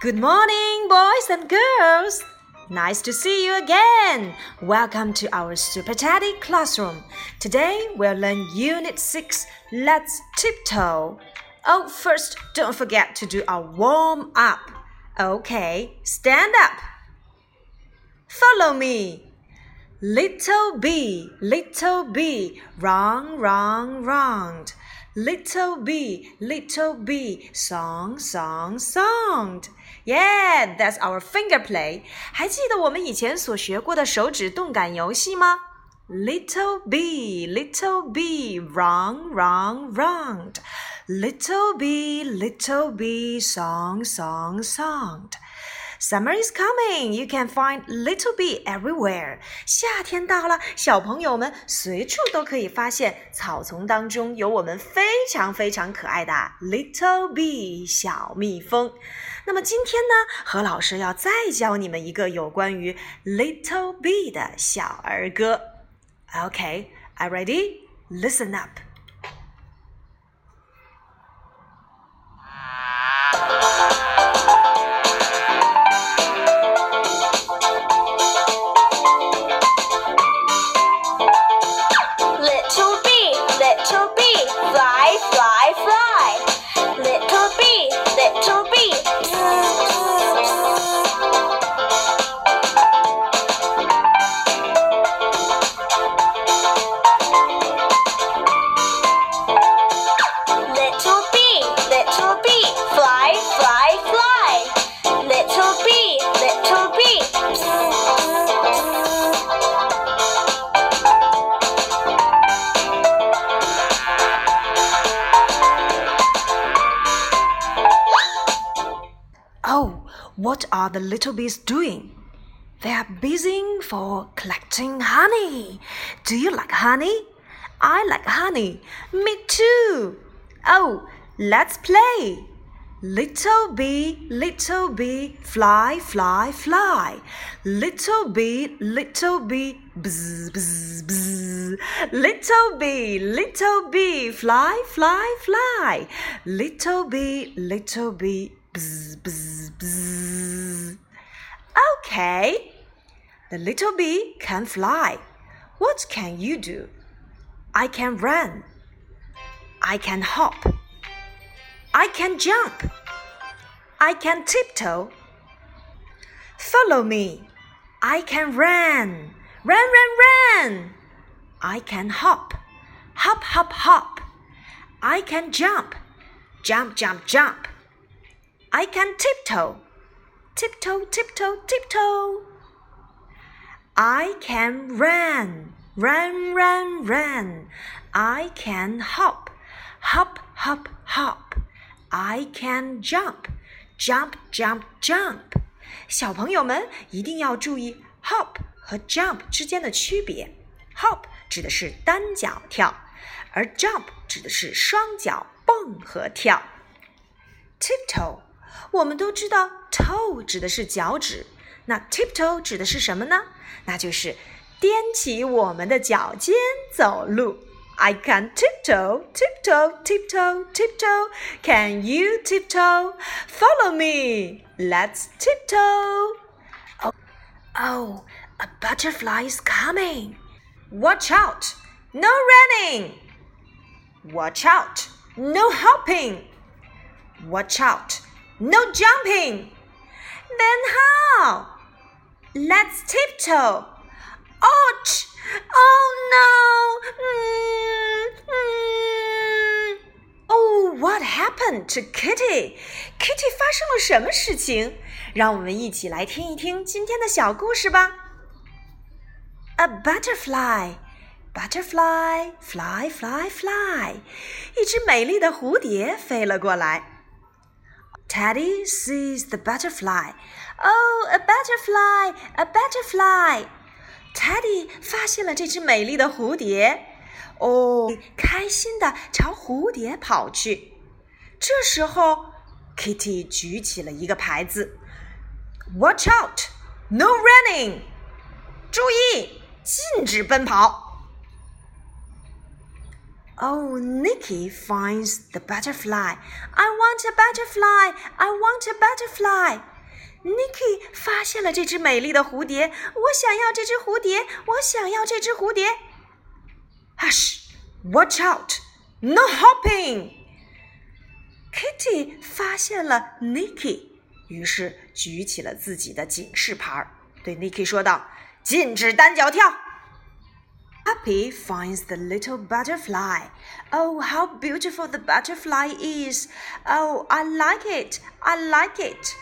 Good morning, boys and girls. Nice to see you again. Welcome to our Super Teddy classroom. Today we'll learn Unit 6. Let's tiptoe. Oh, first, don't forget to do our warm up. Okay, stand up. Follow me. Little bee, little bee, run, run, round. Little bee, little bee, song, song, song. Yeah, that's our finger play. 还记得我们以前所学过的手指动感游戏吗？Little bee, little bee, run, run, round. Little bee, little bee, song, song, song. Summer is coming. You can find little bee everywhere. 夏天到了，小朋友们随处都可以发现草丛当中有我们非常非常可爱的 little bee 小蜜蜂。那么今天呢，何老师要再教你们一个有关于 little bee 的小儿歌。Okay, are ready? Listen up. What are the little bees doing? They are busy for collecting honey. Do you like honey? I like honey. Me too. Oh, let's play. Little bee, little bee, fly, fly, fly. Little bee, little bee, bzz, bzz, bzz. Little bee, little bee, fly, fly, fly. Little bee, little bee, Bzz, bzz, bzz. Okay. The little bee can fly. What can you do? I can run. I can hop. I can jump. I can tiptoe. Follow me. I can run. Run, run, run. I can hop. Hop, hop, hop. I can jump. Jump, jump, jump. I can tiptoe, tiptoe, tiptoe, tiptoe. I can run, run, run, run. I can hop, hop, hop, hop. I can jump, jump, jump, jump. 小朋友们一定要注意 hop 和 jump 之间的区别。hop 指的是单脚跳，而 jump 指的是双脚蹦和跳。tiptoe 我们都知道，toe 指的是脚趾，那 tiptoe 指的是什么呢？那就是踮起我们的脚尖走路。I can tiptoe, tiptoe, tiptoe, tiptoe. Can you tiptoe? Follow me. Let's tiptoe. Oh, oh, a butterfly is coming. Watch out. No running. Watch out. No hopping. Watch out. No jumping. Then how? Let's tiptoe. Ouch! Oh no! Mm, mm. Oh, what happened to Kitty? Kitty 发生了什么事情？让我们一起来听一听今天的小故事吧。A butterfly. Butterfly, fly, fly, fly. 一只美丽的蝴蝶飞了过来。 Teddy sees the butterfly. Oh, a butterfly! A butterfly! Teddy 发现了这只美丽的蝴蝶，哦，开心的朝蝴蝶跑去。这时候，Kitty 举起了一个牌子：“Watch out! No running！” 注意，禁止奔跑。Oh, Nicky finds the butterfly. I want a butterfly. I want a butterfly. Nicky 发现了这只美丽的蝴蝶。我想要这只蝴蝶。我想要这只蝴蝶。Hush! Watch out! No hopping! Kitty 发现了 Nicky，于是举起了自己的警示牌，对 Nicky 说道：“禁止单脚跳。” Puppy finds the little butterfly. Oh, how beautiful the butterfly is! Oh, I like it. I like it.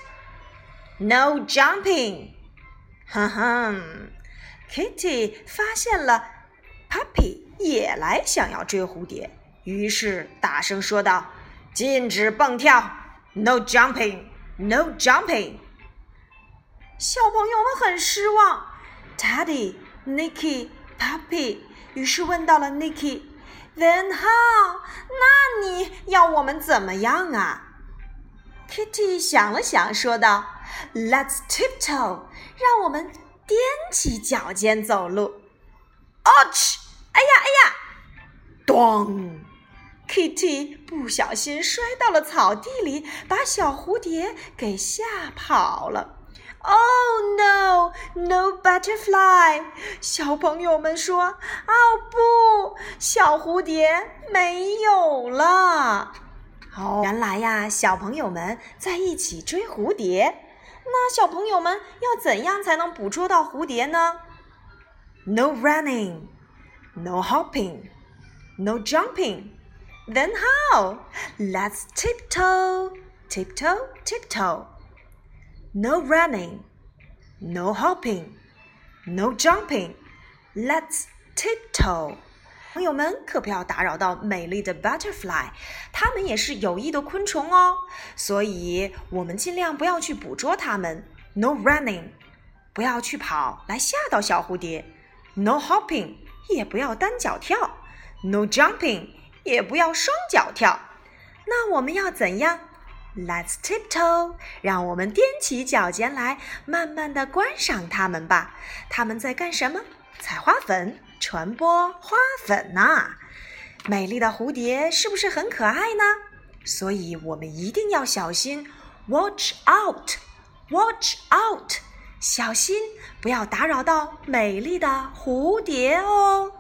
No jumping. 哼哼，Kitty 发现了 Puppy 也来想要追蝴蝶，于是大声说道：“禁止蹦跳，No jumping, no jumping。”小朋友们很失望。Teddy, Nicky, Puppy，于是问到了 Nicky。Then how？那你要我们怎么样啊？Kitty 想了想，说道：“Let's tiptoe，让我们踮起脚尖走路。”Ouch！哎呀哎呀！咚！Kitty 不小心摔到了草地里，把小蝴蝶给吓跑了。Oh no, no butterfly！小朋友们说：“哦不，小蝴蝶没有了。”哦，原来呀，小朋友们在一起追蝴蝶。那小朋友们要怎样才能捕捉到蝴蝶呢？No running, no hopping, no jumping. Then how? Let's tiptoe, tiptoe, tiptoe. No running, no hopping, no jumping. Let's tiptoe. 朋友们可不要打扰到美丽的 butterfly，它们也是有益的昆虫哦，所以我们尽量不要去捕捉它们。No running，不要去跑来吓到小蝴蝶。No hopping，也不要单脚跳。No jumping，也不要双脚跳。那我们要怎样？Let's tiptoe，让我们踮起脚尖来，慢慢的观赏它们吧。它们在干什么？采花粉，传播花粉呐。美丽的蝴蝶是不是很可爱呢？所以我们一定要小心，Watch out，Watch out，小心不要打扰到美丽的蝴蝶哦。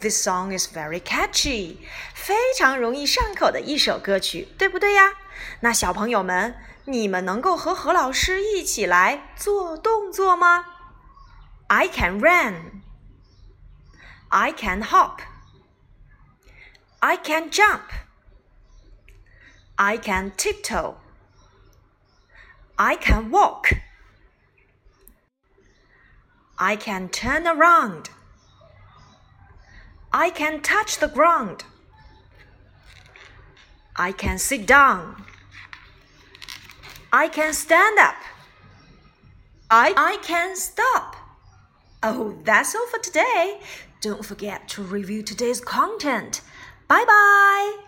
This song is very catchy，非常容易上口的一首歌曲，对不对呀？那小朋友们，你们能够和何老师一起来做动作吗 I can run. I can hop. I can jump. I can tiptoe. I can walk. I can turn around. I can touch the ground. I can sit down. I can stand up. I, I can stop. Oh, that's all for today. Don't forget to review today's content. Bye bye.